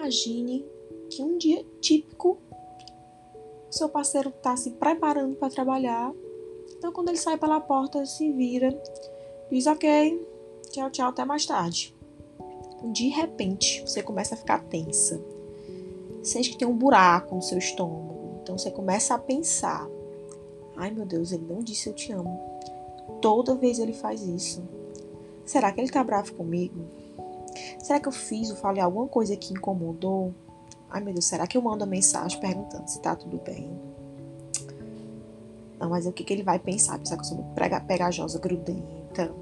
imagine que um dia típico seu parceiro está se preparando para trabalhar. Então, quando ele sai pela porta, se vira, diz ok, tchau, tchau, até mais tarde. De repente, você começa a ficar tensa. Sente que tem um buraco no seu estômago. Então, você começa a pensar: ai meu Deus, ele não disse eu te amo. Toda vez ele faz isso. Será que ele tá bravo comigo? Será que eu fiz ou falei alguma coisa que incomodou? Ai meu Deus, será que eu mando a mensagem perguntando se tá tudo bem? Não, mas o que, que ele vai pensar? Pensar que eu sou pegajosa, grudenta.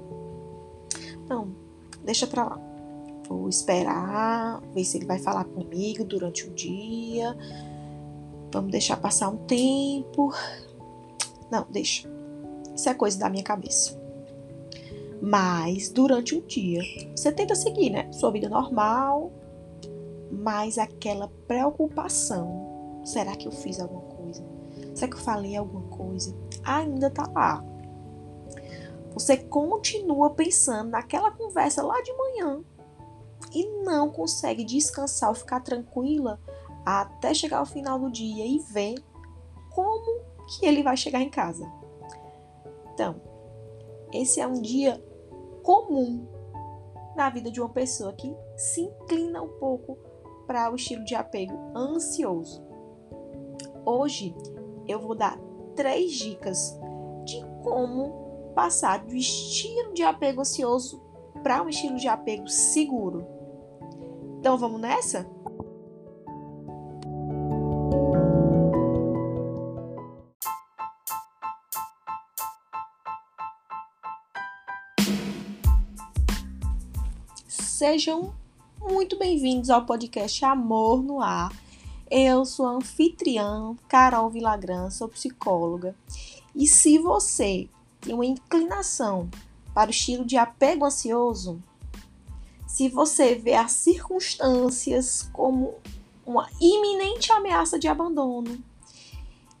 Não, deixa pra lá. Vou esperar, ver se ele vai falar comigo durante o dia. Vamos deixar passar um tempo. Não, deixa. Isso é coisa da minha cabeça. Mas durante o dia, você tenta seguir, né? Sua vida normal, mas aquela preocupação: será que eu fiz alguma coisa? Será que eu falei alguma coisa? Ainda tá lá. Você continua pensando naquela conversa lá de manhã e não consegue descansar ou ficar tranquila até chegar ao final do dia e ver como que ele vai chegar em casa. Então, esse é um dia comum na vida de uma pessoa que se inclina um pouco para o estilo de apego ansioso. Hoje eu vou dar três dicas de como passar do estilo de apego ansioso para um estilo de apego seguro. Então vamos nessa? Sejam muito bem-vindos ao podcast Amor no Ar. Eu sou a anfitriã Carol Vilagran, sou psicóloga. E se você tem uma inclinação para o estilo de apego ansioso, se você vê as circunstâncias como uma iminente ameaça de abandono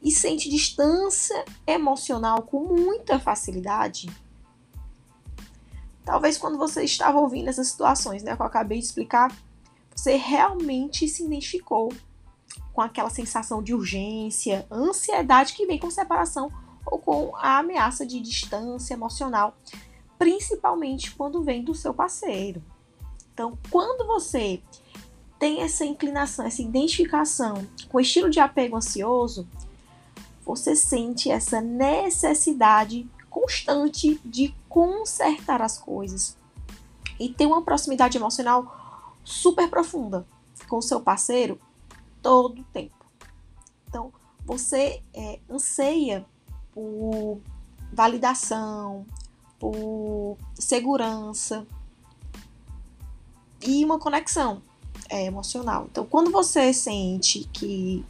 e sente distância emocional com muita facilidade, Talvez quando você estava ouvindo essas situações, né, que eu acabei de explicar, você realmente se identificou com aquela sensação de urgência, ansiedade que vem com separação ou com a ameaça de distância emocional, principalmente quando vem do seu parceiro. Então, quando você tem essa inclinação, essa identificação com o estilo de apego ansioso, você sente essa necessidade constante de consertar as coisas e ter uma proximidade emocional super profunda com o seu parceiro todo o tempo. Então, você é, anseia por validação, por segurança e uma conexão é, emocional. Então, quando você sente que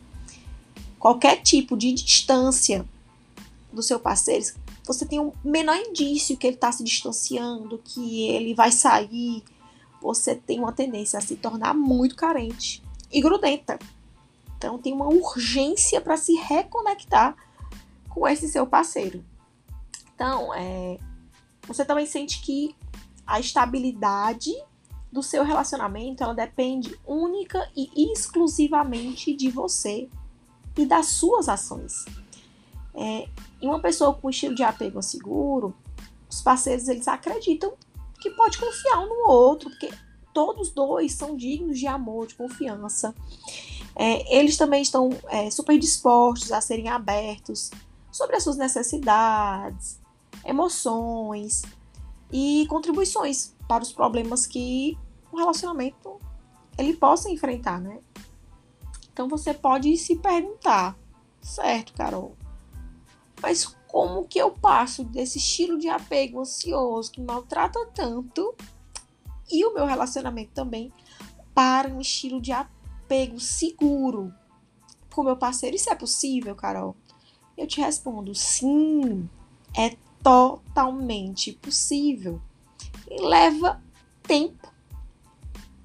qualquer tipo de distância do seu parceiro, você tem um menor indício que ele está se distanciando, que ele vai sair, você tem uma tendência a se tornar muito carente e grudenta. Então tem uma urgência para se reconectar com esse seu parceiro. Então, é, você também sente que a estabilidade do seu relacionamento ela depende única e exclusivamente de você e das suas ações. É, e uma pessoa com estilo de apego seguro, os parceiros eles acreditam que pode confiar um no outro, porque todos dois são dignos de amor, de confiança. É, eles também estão é, super dispostos a serem abertos sobre as suas necessidades, emoções e contribuições para os problemas que o relacionamento ele possa enfrentar, né? Então você pode se perguntar, certo, Carol? Mas como que eu passo desse estilo de apego ansioso que maltrata tanto e o meu relacionamento também para um estilo de apego seguro com meu parceiro? Isso é possível, Carol? Eu te respondo: sim, é totalmente possível. E leva tempo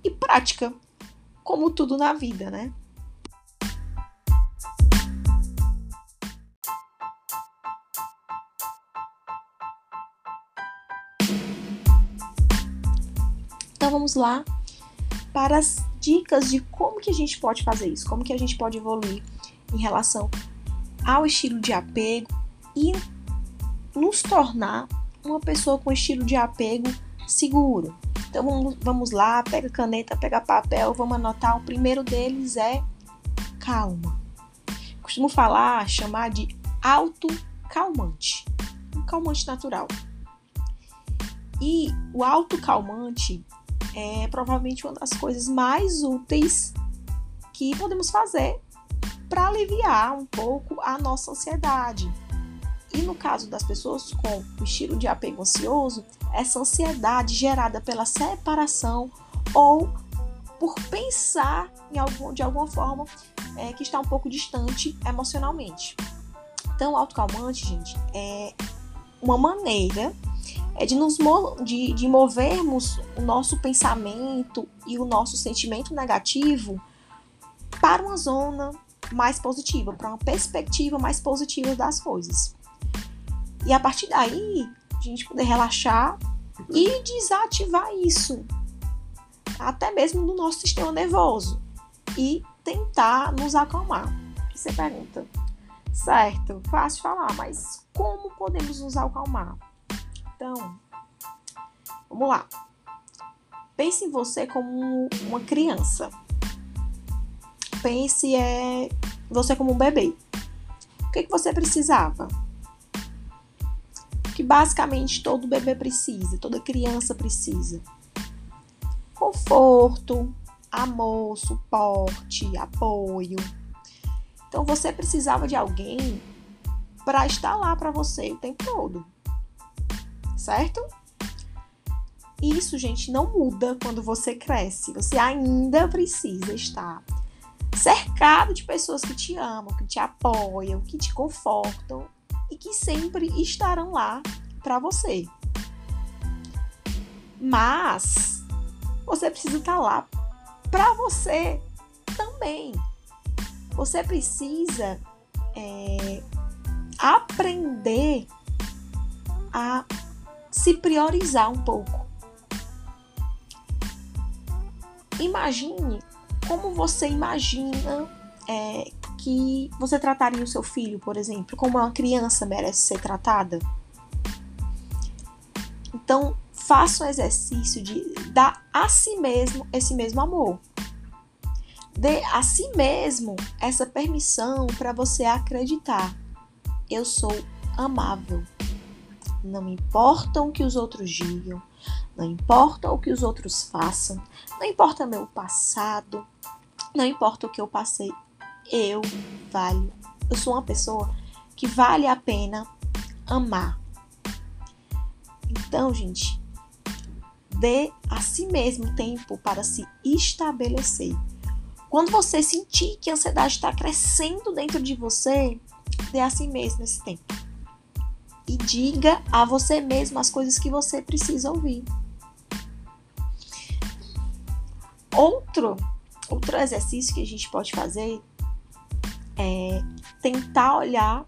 e prática, como tudo na vida, né? Vamos lá para as dicas de como que a gente pode fazer isso, como que a gente pode evoluir em relação ao estilo de apego e nos tornar uma pessoa com estilo de apego seguro. Então vamos, vamos lá, pega caneta, pega papel, vamos anotar. O primeiro deles é calma. Costumo falar, chamar de autocalmante. Um calmante natural. E o autocalmante é provavelmente uma das coisas mais úteis que podemos fazer para aliviar um pouco a nossa ansiedade. E no caso das pessoas com o estilo de apego ansioso, essa ansiedade gerada pela separação ou por pensar em algum, de alguma forma é, que está um pouco distante emocionalmente. Então, o autocalmante, gente, é uma maneira é de nos de, de movermos o nosso pensamento e o nosso sentimento negativo para uma zona mais positiva, para uma perspectiva mais positiva das coisas. E a partir daí, a gente poder relaxar e desativar isso, até mesmo no nosso sistema nervoso, e tentar nos acalmar. Você pergunta, certo, fácil falar, mas como podemos nos acalmar? Então, vamos lá. Pense em você como uma criança. Pense é você como um bebê. O que, que você precisava? que basicamente todo bebê precisa, toda criança precisa. Conforto, amor, suporte, apoio. Então você precisava de alguém para estar lá para você o tempo todo. Certo? Isso, gente, não muda quando você cresce. Você ainda precisa estar cercado de pessoas que te amam, que te apoiam, que te confortam e que sempre estarão lá para você. Mas você precisa estar lá para você também. Você precisa é, aprender a se priorizar um pouco. Imagine como você imagina é, que você trataria o seu filho, por exemplo, como uma criança merece ser tratada? Então, faça o exercício de dar a si mesmo esse mesmo amor. Dê a si mesmo essa permissão para você acreditar. Eu sou amável. Não me importam o que os outros digam, não importa o que os outros façam, não importa meu passado, não importa o que eu passei, eu valho. Eu sou uma pessoa que vale a pena amar. Então, gente, dê a si mesmo tempo para se estabelecer. Quando você sentir que a ansiedade está crescendo dentro de você, dê a si mesmo esse tempo. E diga a você mesmo as coisas que você precisa ouvir. Outro, outro exercício que a gente pode fazer é tentar olhar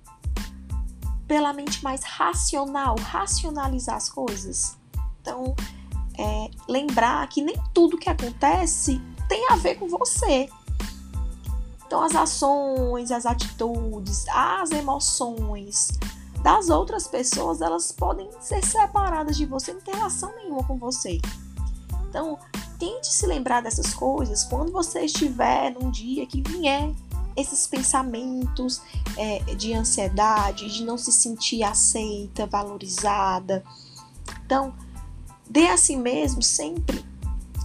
pela mente mais racional, racionalizar as coisas. Então, é, lembrar que nem tudo que acontece tem a ver com você. Então, as ações, as atitudes, as emoções das outras pessoas, elas podem ser separadas de você, não tem relação nenhuma com você. Então, tente se lembrar dessas coisas quando você estiver num dia que vier esses pensamentos é, de ansiedade, de não se sentir aceita, valorizada. Então, dê a si mesmo sempre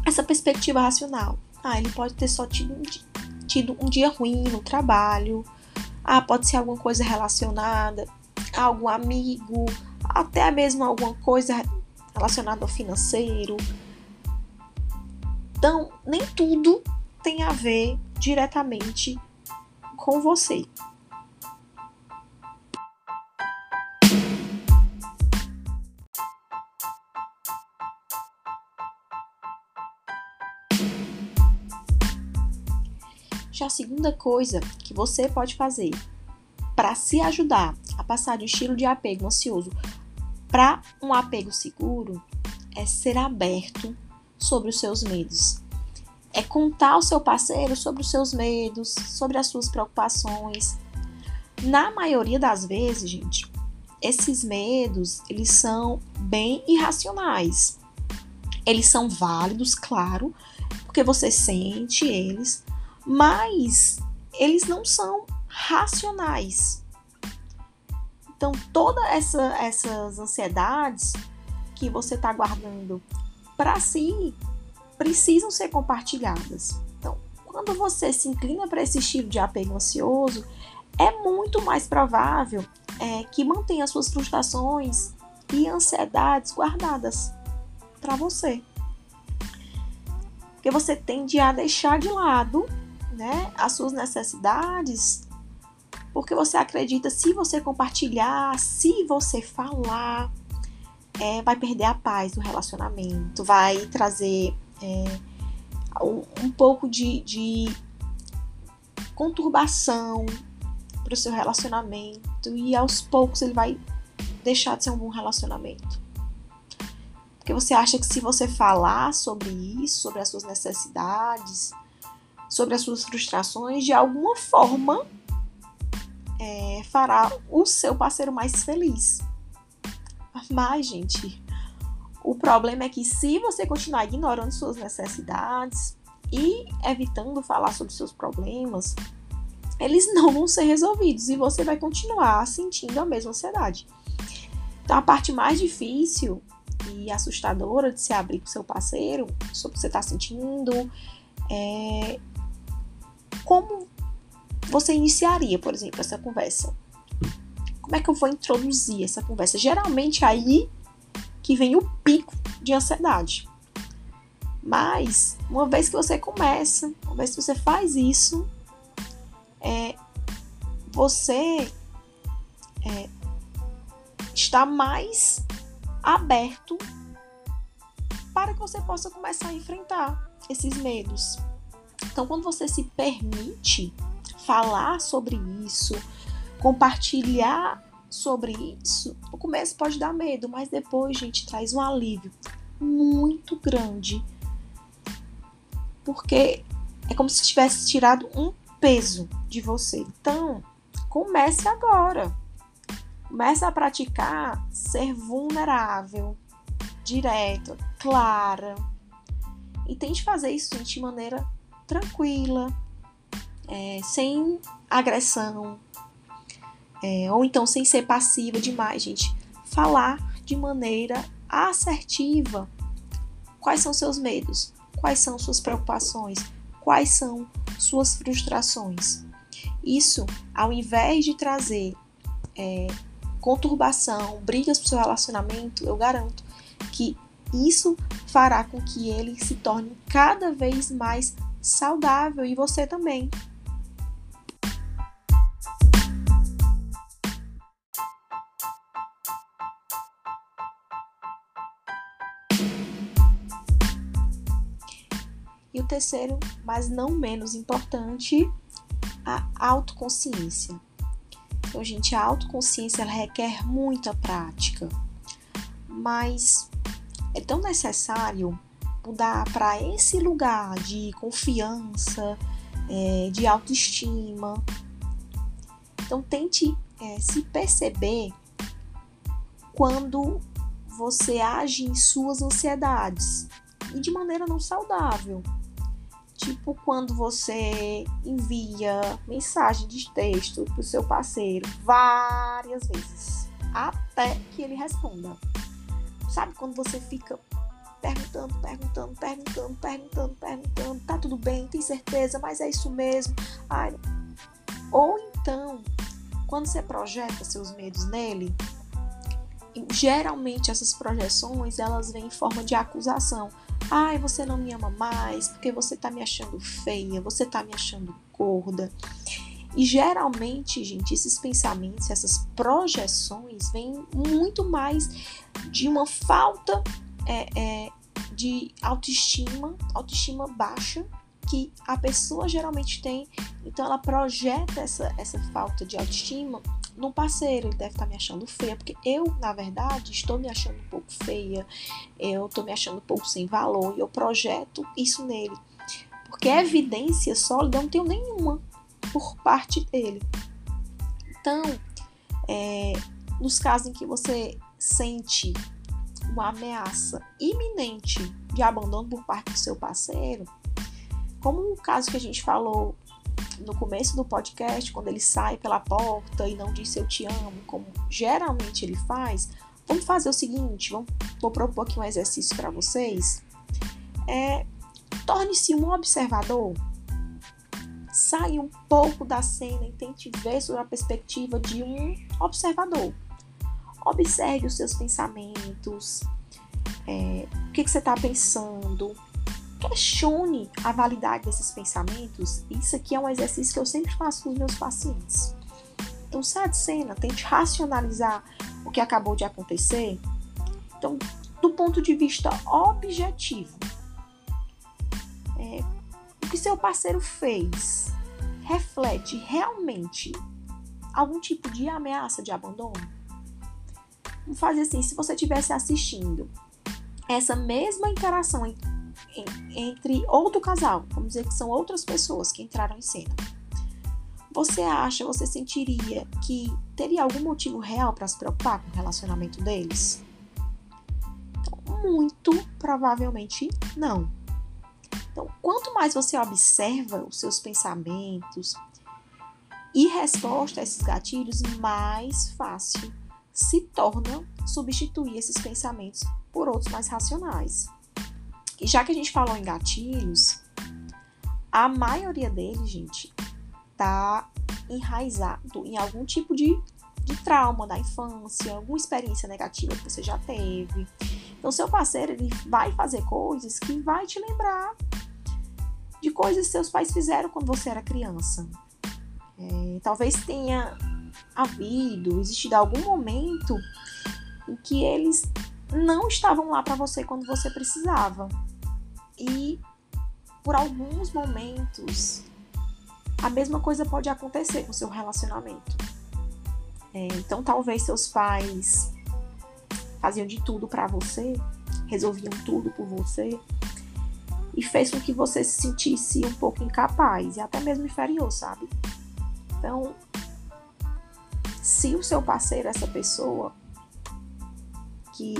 essa perspectiva racional. Ah, ele pode ter só tido um, dia, tido um dia ruim no trabalho. Ah, pode ser alguma coisa relacionada algum amigo, até mesmo alguma coisa relacionada ao financeiro. Então, nem tudo tem a ver diretamente com você. Já a segunda coisa que você pode fazer para se ajudar passar de um estilo de apego ansioso para um apego seguro é ser aberto sobre os seus medos. é contar ao seu parceiro sobre os seus medos, sobre as suas preocupações. Na maioria das vezes, gente, esses medos, eles são bem irracionais. Eles são válidos, claro, porque você sente eles, mas eles não são racionais. Então, todas essa, essas ansiedades que você está guardando para si precisam ser compartilhadas. Então, quando você se inclina para esse estilo de apego ansioso, é muito mais provável é, que mantenha suas frustrações e ansiedades guardadas para você. Porque você tende a deixar de lado né, as suas necessidades, porque você acredita se você compartilhar, se você falar, é, vai perder a paz do relacionamento, vai trazer é, um, um, pouco de, de conturbação para o seu relacionamento e aos poucos ele vai deixar de ser um bom relacionamento. Porque você acha que se você falar sobre isso, sobre as suas necessidades, sobre as suas frustrações, de alguma forma é, fará o seu parceiro mais feliz. Mas, gente, o problema é que se você continuar ignorando suas necessidades e evitando falar sobre seus problemas, eles não vão ser resolvidos e você vai continuar sentindo a mesma ansiedade. Então, a parte mais difícil e assustadora de se abrir com seu parceiro sobre o que você está sentindo é como você iniciaria, por exemplo, essa conversa. Como é que eu vou introduzir essa conversa? Geralmente aí que vem o pico de ansiedade. Mas, uma vez que você começa, uma vez que você faz isso, é, você é, está mais aberto para que você possa começar a enfrentar esses medos. Então, quando você se permite falar sobre isso, compartilhar sobre isso, no começo pode dar medo, mas depois, gente, traz um alívio muito grande. Porque é como se tivesse tirado um peso de você. Então, comece agora. Comece a praticar ser vulnerável, direto, clara. E tente fazer isso de maneira tranquila, é, sem agressão, é, ou então sem ser passiva demais, gente. Falar de maneira assertiva. Quais são seus medos? Quais são suas preocupações? Quais são suas frustrações? Isso, ao invés de trazer é, conturbação, brigas para o seu relacionamento, eu garanto que isso fará com que ele se torne cada vez mais saudável e você também. Terceiro, mas não menos importante, a autoconsciência. Então, gente, a autoconsciência requer muita prática, mas é tão necessário mudar para esse lugar de confiança, é, de autoestima. Então, tente é, se perceber quando você age em suas ansiedades e de maneira não saudável. Tipo quando você envia mensagem de texto pro seu parceiro várias vezes, até que ele responda. Sabe quando você fica perguntando, perguntando, perguntando, perguntando, perguntando, tá tudo bem, tem certeza, mas é isso mesmo. Ai, ou então, quando você projeta seus medos nele, geralmente essas projeções elas vêm em forma de acusação. Ai, você não me ama mais porque você tá me achando feia, você tá me achando gorda. E geralmente, gente, esses pensamentos, essas projeções vêm muito mais de uma falta é, é, de autoestima, autoestima baixa que a pessoa geralmente tem, então ela projeta essa, essa falta de autoestima no parceiro. Ele deve estar tá me achando feia, porque eu, na verdade, estou me achando um pouco feia, eu estou me achando um pouco sem valor e eu projeto isso nele. Porque evidência sólida eu não tenho nenhuma por parte dele. Então, é, nos casos em que você sente uma ameaça iminente de abandono por parte do seu parceiro, como o caso que a gente falou no começo do podcast, quando ele sai pela porta e não diz eu te amo, como geralmente ele faz, vamos fazer o seguinte, vamos, vou propor aqui um exercício para vocês. É, Torne-se um observador. Saia um pouco da cena e tente ver sobre a perspectiva de um observador. Observe os seus pensamentos, é, o que, que você está pensando, questione a validade desses pensamentos. Isso aqui é um exercício que eu sempre faço com os meus pacientes. Então, sai de cena, tente racionalizar o que acabou de acontecer. Então, do ponto de vista objetivo, é, o que seu parceiro fez reflete realmente algum tipo de ameaça de abandono? Vamos fazer assim: se você estivesse assistindo essa mesma interação entre outro casal, vamos dizer que são outras pessoas que entraram em cena. Você acha, você sentiria que teria algum motivo real para se preocupar com o relacionamento deles? Então, muito provavelmente não. Então, quanto mais você observa os seus pensamentos e resposta a esses gatilhos, mais fácil se torna substituir esses pensamentos por outros mais racionais. Já que a gente falou em gatilhos, a maioria deles, gente, tá enraizado em algum tipo de, de trauma da infância, alguma experiência negativa que você já teve. Então, seu parceiro ele vai fazer coisas que vai te lembrar de coisas que seus pais fizeram quando você era criança. É, talvez tenha havido, existido algum momento em que eles não estavam lá para você quando você precisava e por alguns momentos a mesma coisa pode acontecer com seu relacionamento. É, então, talvez seus pais faziam de tudo para você, resolviam tudo por você e fez com que você se sentisse um pouco incapaz e até mesmo inferior, sabe? Então, se o seu parceiro é essa pessoa que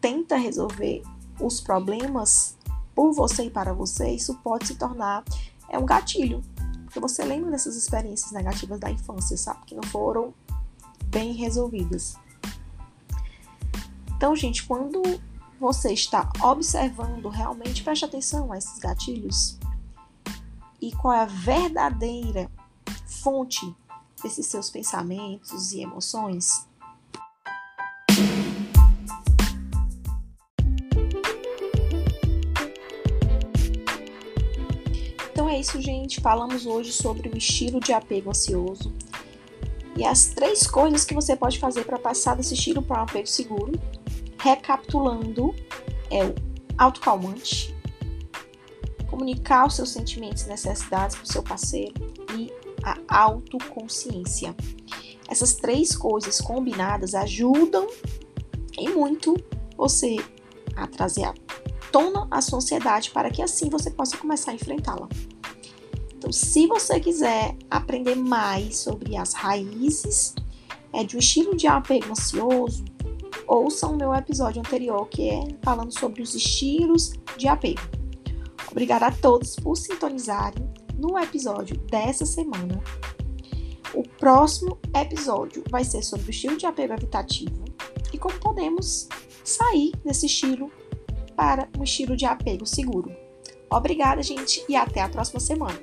tenta resolver os problemas por você e para você, isso pode se tornar é um gatilho. Porque você lembra dessas experiências negativas da infância, sabe? Que não foram bem resolvidas. Então, gente, quando você está observando realmente, preste atenção a esses gatilhos e qual é a verdadeira fonte desses seus pensamentos e emoções, é isso, gente. Falamos hoje sobre o estilo de apego ansioso e as três coisas que você pode fazer para passar desse estilo para um apego seguro. Recapitulando, é o autocalmante, comunicar os seus sentimentos e necessidades para o seu parceiro e a autoconsciência. Essas três coisas combinadas ajudam e muito você a trazer à tona a sua ansiedade para que assim você possa começar a enfrentá-la. Então, se você quiser aprender mais sobre as raízes é, de um estilo de apego ansioso, ouça o meu episódio anterior, que é falando sobre os estilos de apego. Obrigada a todos por sintonizarem no episódio dessa semana. O próximo episódio vai ser sobre o estilo de apego evitativo e como podemos sair desse estilo para um estilo de apego seguro. Obrigada, gente, e até a próxima semana.